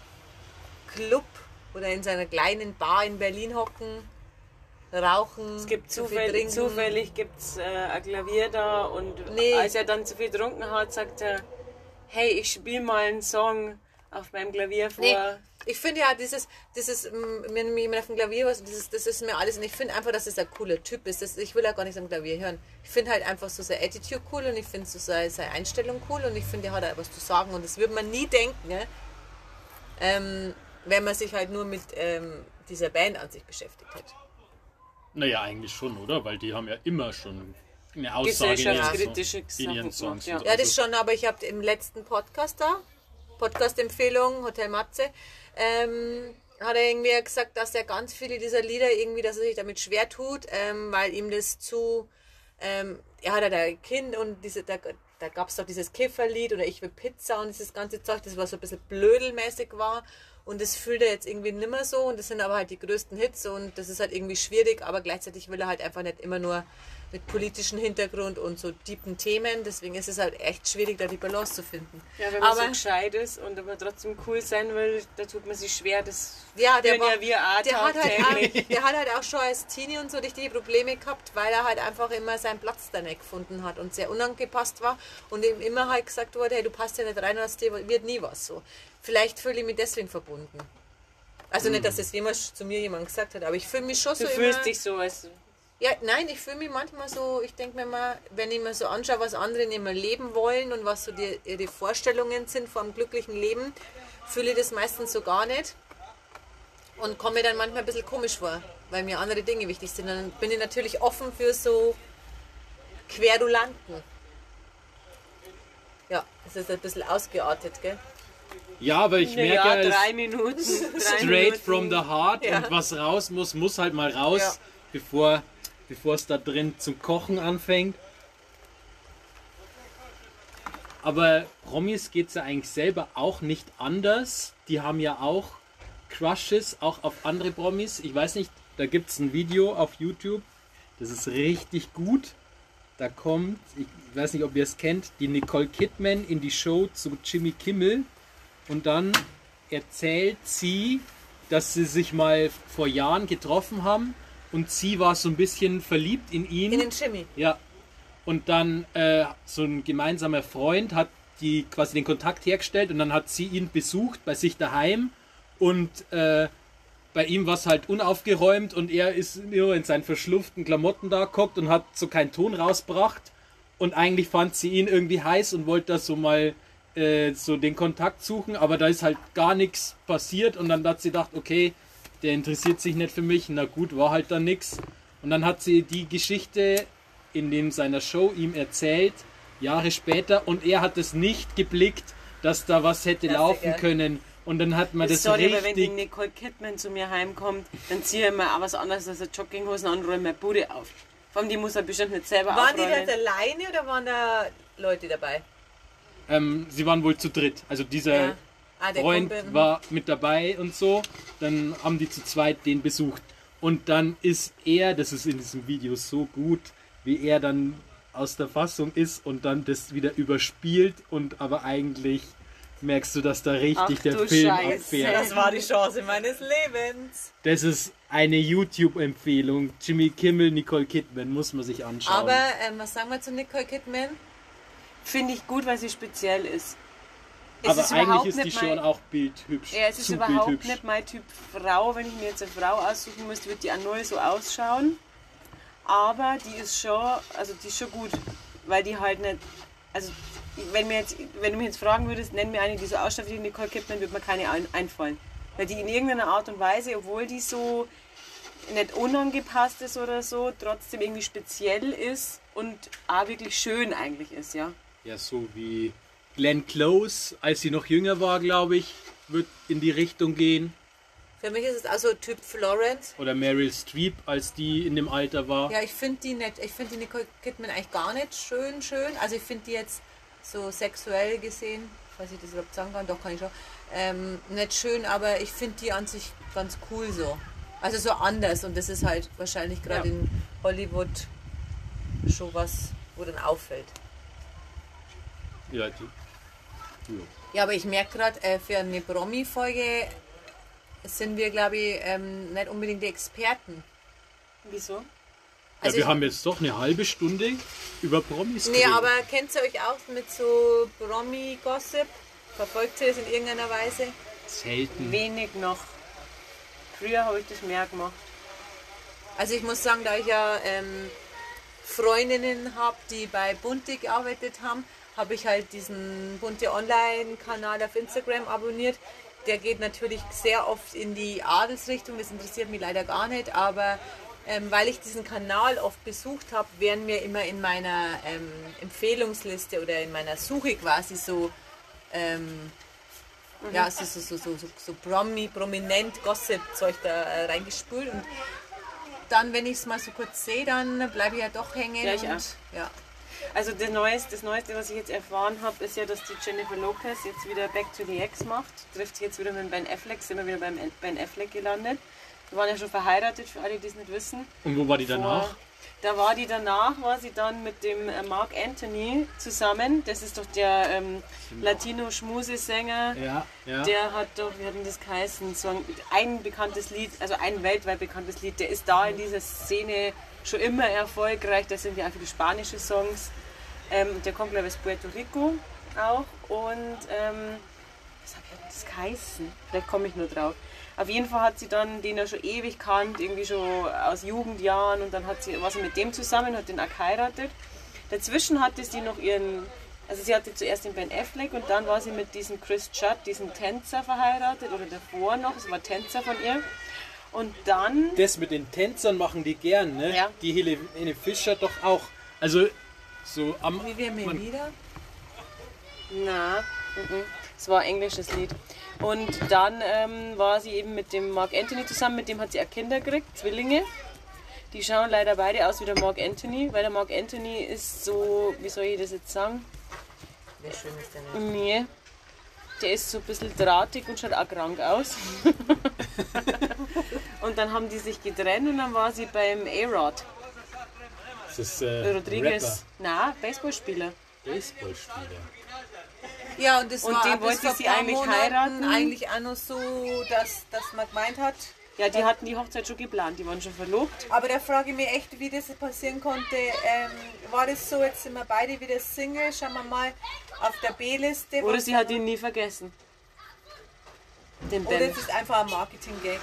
Club oder in so einer kleinen Bar in Berlin hocken, rauchen, Es gibt zu viel zufällig, trinken. zufällig gibt's äh, ein Klavier da und Nee. als er dann zu viel getrunken hat, sagt er, hey, ich spiele mal einen Song auf meinem Klavier vor. Nee, ich finde ja, dieses, dieses, wenn mir jemand auf dem Klavier was, dieses, das ist mir alles, und ich finde einfach, dass es ein cooler Typ ist. Das, ich will ja gar nichts am Klavier hören. Ich finde halt einfach so seine Attitude cool und ich finde so seine, seine Einstellung cool und ich finde, er hat auch was zu sagen und das würde man nie denken, ne? ähm, wenn man sich halt nur mit ähm, dieser Band an sich beschäftigt hat. Naja, eigentlich schon, oder? Weil die haben ja immer schon eine Aussage in ihren, Gesellschaftskritische Song- in ihren Sachen Songs. Ja, das also- schon, aber ich habe im letzten Podcast da, Podcast-Empfehlung, Hotel Matze, ähm, hat er irgendwie gesagt, dass er ganz viele dieser Lieder irgendwie, dass er sich damit schwer tut, ähm, weil ihm das zu, ähm, er hat ja da Kind und diese, da, da gab es doch dieses Kifferlied oder Ich will Pizza und dieses ganze Zeug, das war so ein bisschen blödelmäßig war und das fühlt er jetzt irgendwie nimmer so und das sind aber halt die größten Hits und das ist halt irgendwie schwierig, aber gleichzeitig will er halt einfach nicht immer nur mit politischem Hintergrund und so tiefen Themen, deswegen ist es halt echt schwierig, da die Balance zu finden. Ja, wenn man aber so gescheit ist und aber trotzdem cool sein will, da tut man sich schwer. Das ja, der, war, ja wir auch der, hat halt auch, der hat halt auch schon als Teenie und so richtige Probleme gehabt, weil er halt einfach immer seinen Platz da nicht gefunden hat und sehr unangepasst war und ihm immer halt gesagt wurde, hey, du passt ja nicht rein, dir wird nie was so. Vielleicht fühle ich mich deswegen verbunden. Also nicht, dass das jemals zu mir jemand gesagt hat, aber ich fühle mich schon Du so fühlst immer... dich so, als Ja, nein, ich fühle mich manchmal so, ich denke mir mal, wenn ich mir so anschaue, was andere in ihrem Leben wollen und was so die, ihre Vorstellungen sind vom glücklichen Leben, fühle ich das meistens so gar nicht und komme mir dann manchmal ein bisschen komisch vor, weil mir andere Dinge wichtig sind. Dann bin ich natürlich offen für so Querulanten. Ja, das ist ein bisschen ausgeartet, gell? Ja, aber ich merke ja, ja, drei Minuten. Drei straight Minuten. from the heart Ja. und was raus muss, muss halt mal raus, Ja. bevor bevor es da drin zum Kochen anfängt. Aber Promis geht es ja eigentlich selber auch nicht anders. Die haben ja auch Crushes, auch auf andere Promis. Ich weiß nicht, da gibt es ein Video auf YouTube, das ist richtig gut. Da kommt, ich weiß nicht, ob ihr es kennt, die Nicole Kidman in die Show zu Jimmy Kimmel und dann erzählt sie, dass sie sich mal vor Jahren getroffen haben und sie war so ein bisschen verliebt in ihn. In den Jimmy. Ja. Und dann äh, so ein gemeinsamer Freund hat die quasi den Kontakt hergestellt und dann hat sie ihn besucht bei sich daheim und äh, bei ihm war es halt unaufgeräumt und er ist nur in seinen verschluften Klamotten da geguckt und hat so keinen Ton rausgebracht und eigentlich fand sie ihn irgendwie heiß und wollte da so mal äh, so den Kontakt suchen, aber da ist halt gar nichts passiert und dann hat sie gedacht, okay, der interessiert sich nicht für mich, na gut, war halt dann nichts. Und dann hat sie die Geschichte in dem seiner Show ihm erzählt, Jahre später, und er hat es nicht geblickt, dass da was hätte Das laufen können. Und dann hat man das Sorry, aber wenn die richtig. Nicole Kidman zu mir heimkommt, dann ziehe ich mir auch was anderes als eine Jogginghosen an und räume meine Bude auf. Vor allem, die muss er bestimmt nicht selber Waren die aufräumen. da alleine oder waren da Leute dabei? Ähm, sie waren wohl zu dritt. Also dieser Ja. Ah, der Freund Kumpel, mhm. war mit dabei und so. Dann haben die zu zweit den besucht. Und dann ist er, das ist in diesem Video so gut, wie er dann aus der Fassung ist und dann das wieder überspielt und aber eigentlich merkst du, dass da richtig Ach der Film Scheiße. abfährt. Das war die Chance meines Lebens. Das ist eine YouTube-Empfehlung. Jimmy Kimmel, Nicole Kidman, muss man sich anschauen. Aber ähm, was sagen wir zu Nicole Kidman? Finde ich gut, weil sie speziell ist. Es aber ist überhaupt eigentlich ist die nicht schon mein- auch bildhübsch. Ja, es ist überhaupt bildhübsch. nicht mein Typ Frau. Wenn ich mir jetzt eine Frau aussuchen müsste, würde die auch null so ausschauen. Aber die ist schon, also die ist schon gut, weil die halt nicht, also wenn, mir jetzt, wenn du mich jetzt fragen würdest, nenn mir eine, die so ausschaut wie Nicole Kidman, würde mir keine ein, einfallen. Weil die in irgendeiner Art und Weise, obwohl die so nicht unangepasst ist oder so, trotzdem irgendwie speziell ist und auch wirklich schön eigentlich ist, ja. Ja, so wie Glenn Close, als sie noch jünger war, glaube ich, wird in die Richtung gehen. Für mich ist es also Typ Florence. Oder Meryl Streep, als die in dem Alter war. Ja, ich finde die nicht, ich finde die Nicole Kidman eigentlich gar nicht schön, schön. Also ich finde die jetzt so sexuell gesehen, falls ich das überhaupt sagen kann, doch kann ich schon, ähm, nicht schön, aber ich finde die an sich ganz cool so. Also so anders und das ist halt wahrscheinlich gerade Ja. in Hollywood schon was, wo dann auffällt. Ja, die, ja. Ja, aber ich merke gerade, äh, für eine Promi-Folge sind wir, glaube ich, ähm, nicht unbedingt die Experten. Wieso? ja, Also wir ich- haben jetzt doch eine halbe Stunde über Promis Nee, geredet. aber kennt ihr euch auch mit so Promi-Gossip? Verfolgt ihr es in irgendeiner Weise? Selten. Wenig noch. Früher habe ich das mehr gemacht. Also ich muss sagen, da ich ja ähm, Freundinnen habe, die bei Bunte gearbeitet haben, habe ich halt diesen Bunte Online-Kanal auf Instagram abonniert. Der geht natürlich sehr oft in die Adelsrichtung, das interessiert mich leider gar nicht, aber ähm, weil ich diesen Kanal oft besucht habe, werden mir immer in meiner ähm, Empfehlungsliste oder in meiner Suche quasi so ähm, ja, so, so, so, so, so, so Promi, prominent Gossip-Zeug da äh, reingespült. Und dann, wenn ich es mal so kurz sehe, dann bleibe ich ja doch hängen. Ja, ich und, auch. ja. Also das Neueste, das Neueste, was ich jetzt erfahren habe, ist ja, dass die Jennifer Lopez jetzt wieder Back to the Ex macht. Trifft sich jetzt wieder mit Ben Affleck, sind wir wieder beim Ben Affleck gelandet. Wir waren ja schon verheiratet, für alle, die es nicht wissen. Und wo war die danach? Vor- Da war die danach, war sie dann mit dem äh, Mark Anthony zusammen. Das ist doch der ähm, Latino-Schmusesänger. Ja, ja. Der hat doch, wie hat denn das geheißen, so ein, ein bekanntes Lied, also ein weltweit bekanntes Lied, der ist da in dieser Szene schon immer erfolgreich. Das sind ja auch viele spanische Songs. Ähm, der kommt, glaube ich, aus Puerto Rico auch. Und ähm, was hat denn das geheißen? Vielleicht komme ich nur drauf. Auf jeden Fall hat sie dann den ja schon ewig kannt, irgendwie schon aus Jugendjahren und dann hat sie, war sie mit dem zusammen, hat den auch geheiratet. Dazwischen hatte sie noch ihren, also sie hatte zuerst den Ben Affleck und dann war sie mit diesem Chris Judd, diesem Tänzer verheiratet oder davor noch, es war Tänzer von ihr. Und dann, Das mit den Tänzern machen die gern, ne? Ja. Die Helene Fischer doch auch. Also, so am. Wie wir mir wieder? na, mhm, es war ein englisches Lied. Und dann ähm, war sie eben mit dem Mark Anthony zusammen, mit dem hat sie auch Kinder gekriegt, Zwillinge. Die schauen leider beide aus wie der Mark Anthony, weil der Mark Anthony ist so, wie soll ich das jetzt sagen? Wie schön ist der nicht? Nee. Der ist so ein bisschen drahtig und schaut auch krank aus. und dann haben die sich getrennt und dann war sie beim A-Rod. Das ist äh, Rodriguez. Na, Baseballspieler. Rapper, Baseballspieler. Ja, und das Und war den wollte sie eigentlich Monaten heiraten. eigentlich auch noch so, dass, dass man gemeint hat, Ja, die hatten die Hochzeit schon geplant, die waren schon verlobt. Aber da frage ich mich echt, wie das passieren konnte. Ähm, war das so, jetzt sind wir beide wieder Single, schauen wir mal auf der B-Liste. Oder sie hat ihn nie vergessen. Den Oder Ben. es ist einfach ein Marketing-Gag.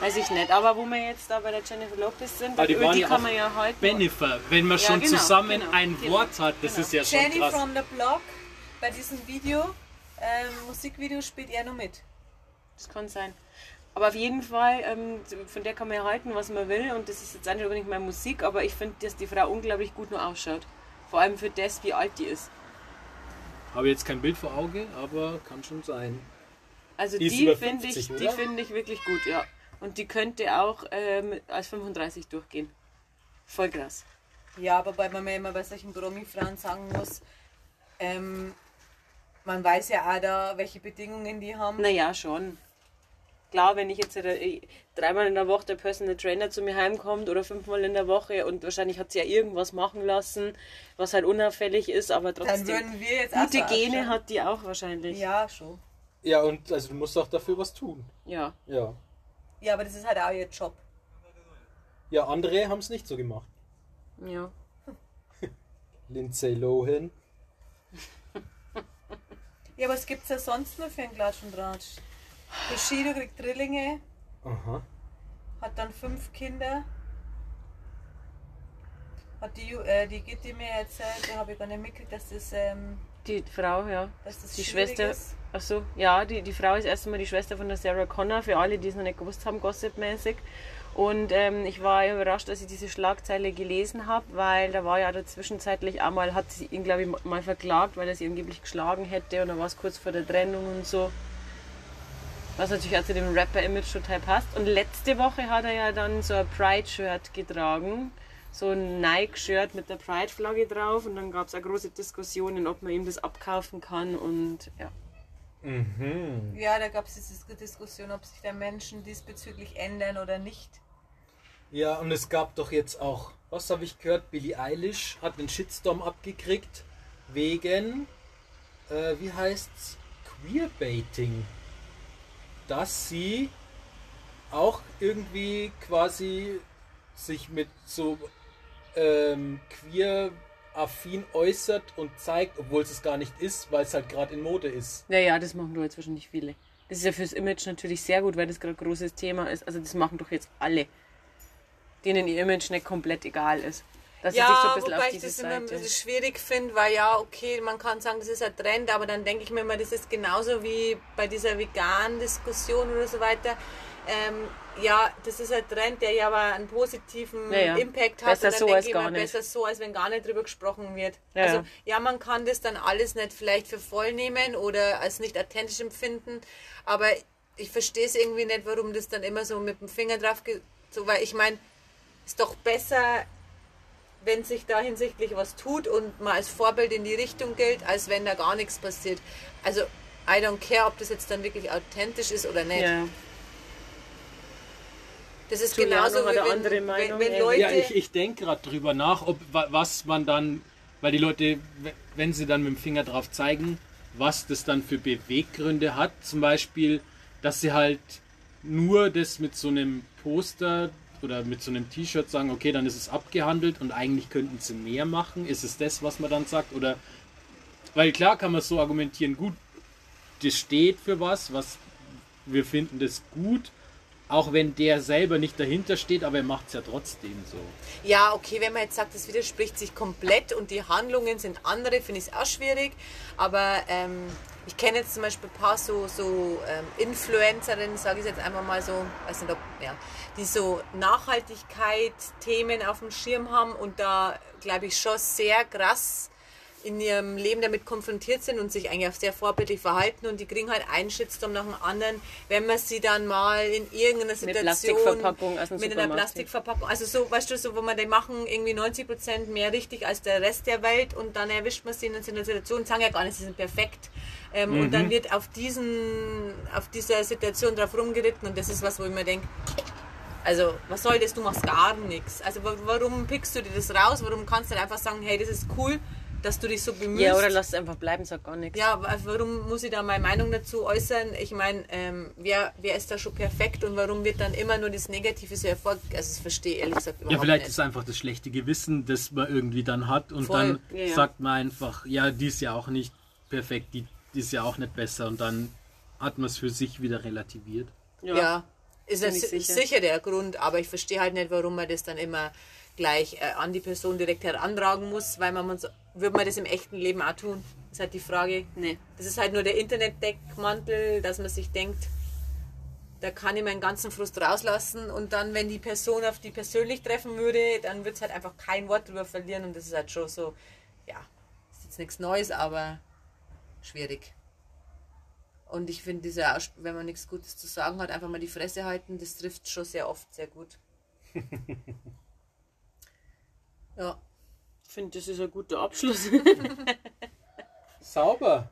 Weiß ich nicht. Aber wo wir jetzt da bei der Jennifer Lopez sind, Aber weil die kann man ja heute. Bennifer, wenn man Ja, schon genau, zusammen genau, ein genau, Wort hat, das genau. ist ja schon Jenny krass. from the Block, bei diesem Video, ähm, Musikvideo spielt er noch mit. Das kann sein. Aber auf jeden Fall, ähm, von der kann man ja halten, was man will. Und das ist jetzt eigentlich nicht meine Musik, aber ich finde, dass die Frau unglaublich gut nur ausschaut. Vor allem für das, wie alt die ist. Habe jetzt kein Bild vor Auge, aber kann schon sein. Also Die die finde ich, 50, die finde ich wirklich gut, ja. Und die könnte auch ähm, als 35 durchgehen. Voll krass. Ja, aber weil man mir immer bei solchen Promi-Frauen sagen muss, ähm, man weiß ja auch da, welche Bedingungen die haben. Naja, schon. Klar, wenn ich jetzt äh, dreimal in der Woche der Personal Trainer zu mir heimkommt oder fünfmal in der Woche und wahrscheinlich hat sie ja irgendwas machen lassen, was halt unauffällig ist, aber Dann trotzdem. würden wir jetzt auch Gute so Gene hat die auch wahrscheinlich. Ja, schon. Ja, und also du musst auch dafür was tun. Ja. Ja. Ja, aber das ist halt auch ihr Job. Ja, andere haben es nicht so gemacht. ja. Lindsay Lohan. Ja, was gibt's da sonst noch für einen Klatsch und Tratsch? Bushido kriegt Drillinge, Aha. hat dann fünf Kinder. Hat die, äh, die Gitti mir erzählt, da habe ich gar nicht mitgekriegt, dass das, ähm, Die Frau, ja. dass das Die schwierig Schwester. ist. Achso, ja, die, die Frau ist erstmal die Schwester von der Sarah Connor, für alle, die es noch nicht gewusst haben, gossipmäßig. Und ähm, ich war überrascht, als ich diese Schlagzeile gelesen habe, weil da war ja da zwischenzeitlich einmal, hat sie ihn, glaube ich, mal verklagt, weil er sie angeblich geschlagen hätte und dann war es kurz vor der Trennung und so. Was natürlich auch zu dem Rapper-Image total passt. Und letzte Woche hat er ja dann so ein Pride-Shirt getragen. So ein Nike-Shirt mit der Pride-Flagge drauf. Und dann gab es auch große Diskussionen, ob man ihm das abkaufen kann. Und ja. Mhm. Ja, da gab es diese Diskussion, ob sich da Menschen diesbezüglich ändern oder nicht. Ja, und es gab doch jetzt auch, was habe ich gehört? Billie Eilish hat einen Shitstorm abgekriegt wegen, äh, wie heißt's? Queerbaiting. Dass sie auch irgendwie quasi sich mit so ähm, queer-affin äußert und zeigt, obwohl es es gar nicht ist, weil es halt gerade in Mode ist. Ja, ja, das machen doch jetzt wahrscheinlich viele. Das ist ja fürs Image natürlich sehr gut, weil das gerade ein großes Thema ist. Also das machen doch jetzt alle, denen ihr Image nicht komplett egal ist. Dass sie sich so Ja, ein bisschen wobei auf ich das immer ein Seite... bisschen schwierig finde, weil ja, okay, man kann sagen, das ist ein Trend, aber dann denke ich mir immer, das ist genauso wie bei dieser veganen Diskussion oder so weiter. Ähm, ja, das ist ein Trend, der ja aber einen positiven Ja, ja. Impact hat. Besser und dann so denke als ich gar immer, nicht. besser so, als wenn gar nicht drüber gesprochen wird. Ja, also ja. ja, man kann das dann alles nicht vielleicht für voll nehmen oder als nicht authentisch empfinden, aber ich verstehe es irgendwie nicht, warum das dann immer so mit dem Finger drauf geht, so, weil ich meine, ist doch besser, wenn sich da hinsichtlich was tut und man als Vorbild in die Richtung gilt, als wenn da gar nichts passiert. Also, I don't care, ob das jetzt dann wirklich authentisch ist oder nicht. Das ist genauso wie eine wenn, andere wenn, Meinung, wenn ja. Leute... Ja, ich, ich denke gerade drüber nach, ob wa- was man dann, weil die Leute, wenn sie dann mit dem Finger drauf zeigen, was das dann für Beweggründe hat, zum Beispiel, dass sie halt nur das mit so einem Poster oder mit so einem T-Shirt sagen, okay, dann ist es abgehandelt und eigentlich könnten sie mehr machen. Ist es das, was man dann sagt? Oder weil klar kann man so argumentieren, gut, das steht für was, was wir finden das gut, auch wenn der selber nicht dahinter steht, aber er macht es ja trotzdem so. Ja, okay, wenn man jetzt sagt, das widerspricht sich komplett und die Handlungen sind andere, finde ich es auch schwierig. Aber ähm, ich kenne jetzt zum Beispiel ein paar so, so ähm, Influencerinnen, sage ich jetzt einfach mal so, weiß nicht ob, ja, die so Nachhaltigkeit-Themen auf dem Schirm haben und da, glaube ich, schon sehr krass in ihrem Leben damit konfrontiert sind und sich eigentlich auch sehr vorbildlich verhalten und die kriegen halt einen Shitstorm nach dem anderen, wenn man sie dann mal in irgendeiner Situation Plastikverpackung aus dem mit einer Plastikverpackung, also so, weißt du, so, wo man die machen irgendwie 90 Prozent mehr richtig als der Rest der Welt und dann erwischt man sie in einer Situation, sagen ja gar nicht, sie sind perfekt ähm, und dann wird auf diesen, auf dieser Situation drauf rumgeritten und das ist was, wo ich mir denke, also, was soll das? Du machst gar nichts. Also, wa- warum pickst du dir das raus? Warum kannst du nicht einfach sagen, hey, das ist cool, dass du dich so bemühst. Ja, oder lass es einfach bleiben, sag gar nichts. Ja, wa- warum muss ich da meine Meinung dazu äußern? Ich meine, ähm, wer, wer ist da schon perfekt und warum wird dann immer nur das Negative so Erfolg? Also, das verstehe ich ehrlich gesagt überhaupt Ja, vielleicht nicht. ist einfach das schlechte Gewissen, das man irgendwie dann hat und Voll. dann Ja, ja. sagt man einfach, ja, die ist ja auch nicht perfekt, die, die ist ja auch nicht besser und dann hat man es für sich wieder relativiert. Ja, ist ja Ziemlich si- sicher. sicher. der Grund, aber ich verstehe halt nicht, warum man das dann immer gleich äh, an die Person direkt herantragen muss, weil man, man so, würde man das im echten Leben auch tun? Das ist halt die Frage. Nee. Das ist halt nur der Internetdeckmantel, dass man sich denkt, da kann ich meinen ganzen Frust rauslassen und dann, wenn die Person auf die persönlich treffen würde, dann wird es halt einfach kein Wort drüber verlieren und das ist halt schon so, ja, ist jetzt nichts Neues, aber schwierig. Und ich finde, dieser wenn man nichts Gutes zu sagen hat, einfach mal die Fresse halten, das trifft schon sehr oft sehr gut. ja. Ich finde, das ist ein guter Abschluss. Sauber.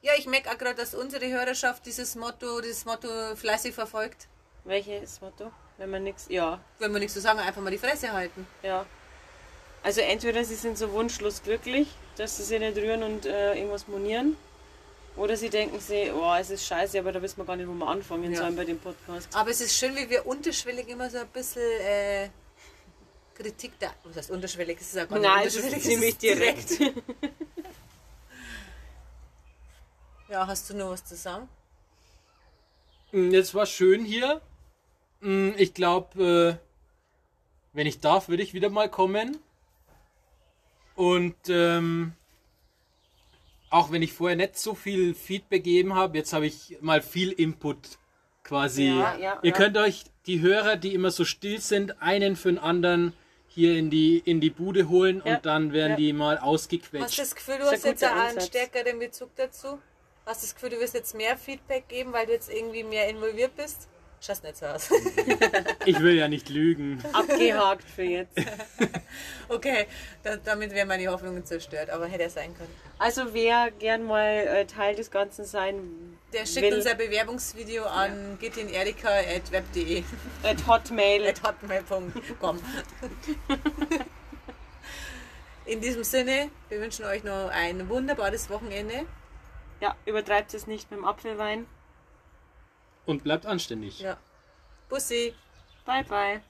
Ja, ich merke auch gerade, dass unsere Hörerschaft dieses Motto, dieses Motto fleißig verfolgt. Welches Motto? Wenn man nichts. Ja, Wenn wir nichts zu sagen, einfach mal die Fresse halten. ja. Also entweder sie sind so wunschlos glücklich, dass sie sich nicht rühren und äh, irgendwas monieren. Oder sie denken sich, oh, es ist scheiße, aber da wissen wir gar nicht, wo wir anfangen Ja. sollen bei dem Podcast. Aber es ist schön, wie wir unterschwellig immer so ein bisschen äh, Kritik da. Was heißt unterschwellig? Es ist auch gar nicht Nein, es unterschwellig, ist ziemlich direkt. Ja, hast du noch was zu sagen? Mm, Jetzt war schön hier. Mm, Ich glaube, wenn ich darf, würde ich wieder mal kommen. Und ähm, auch wenn ich vorher nicht so viel Feedback gegeben habe, jetzt habe ich mal viel Input quasi. Ja, ja, Ihr ja. könnt euch die Hörer, die immer so still sind, einen für den anderen hier in die, in die Bude holen Ja, und dann werden ja. die mal Hast du ausgequetscht. das Gefühl, du Das hast jetzt auch einen stärkeren Bezug dazu? Hast du das Gefühl, du wirst jetzt mehr Feedback geben, weil du jetzt irgendwie mehr involviert bist? Schaust nicht so aus. Ich will ja nicht lügen. Abgehakt für jetzt. Okay, da, damit wären meine Hoffnungen zerstört, aber hätte er sein können. Also wer gern mal äh, Teil des Ganzen sein Der schickt will, uns ein Bewerbungsvideo an gitinerica.web.de at Hotmail. at hotmail.com. In diesem Sinne, wir wünschen euch noch ein wunderbares Wochenende. Ja, übertreibt es nicht mit dem Apfelwein. Und bleibt anständig. Ja. Bussi. Bye bye.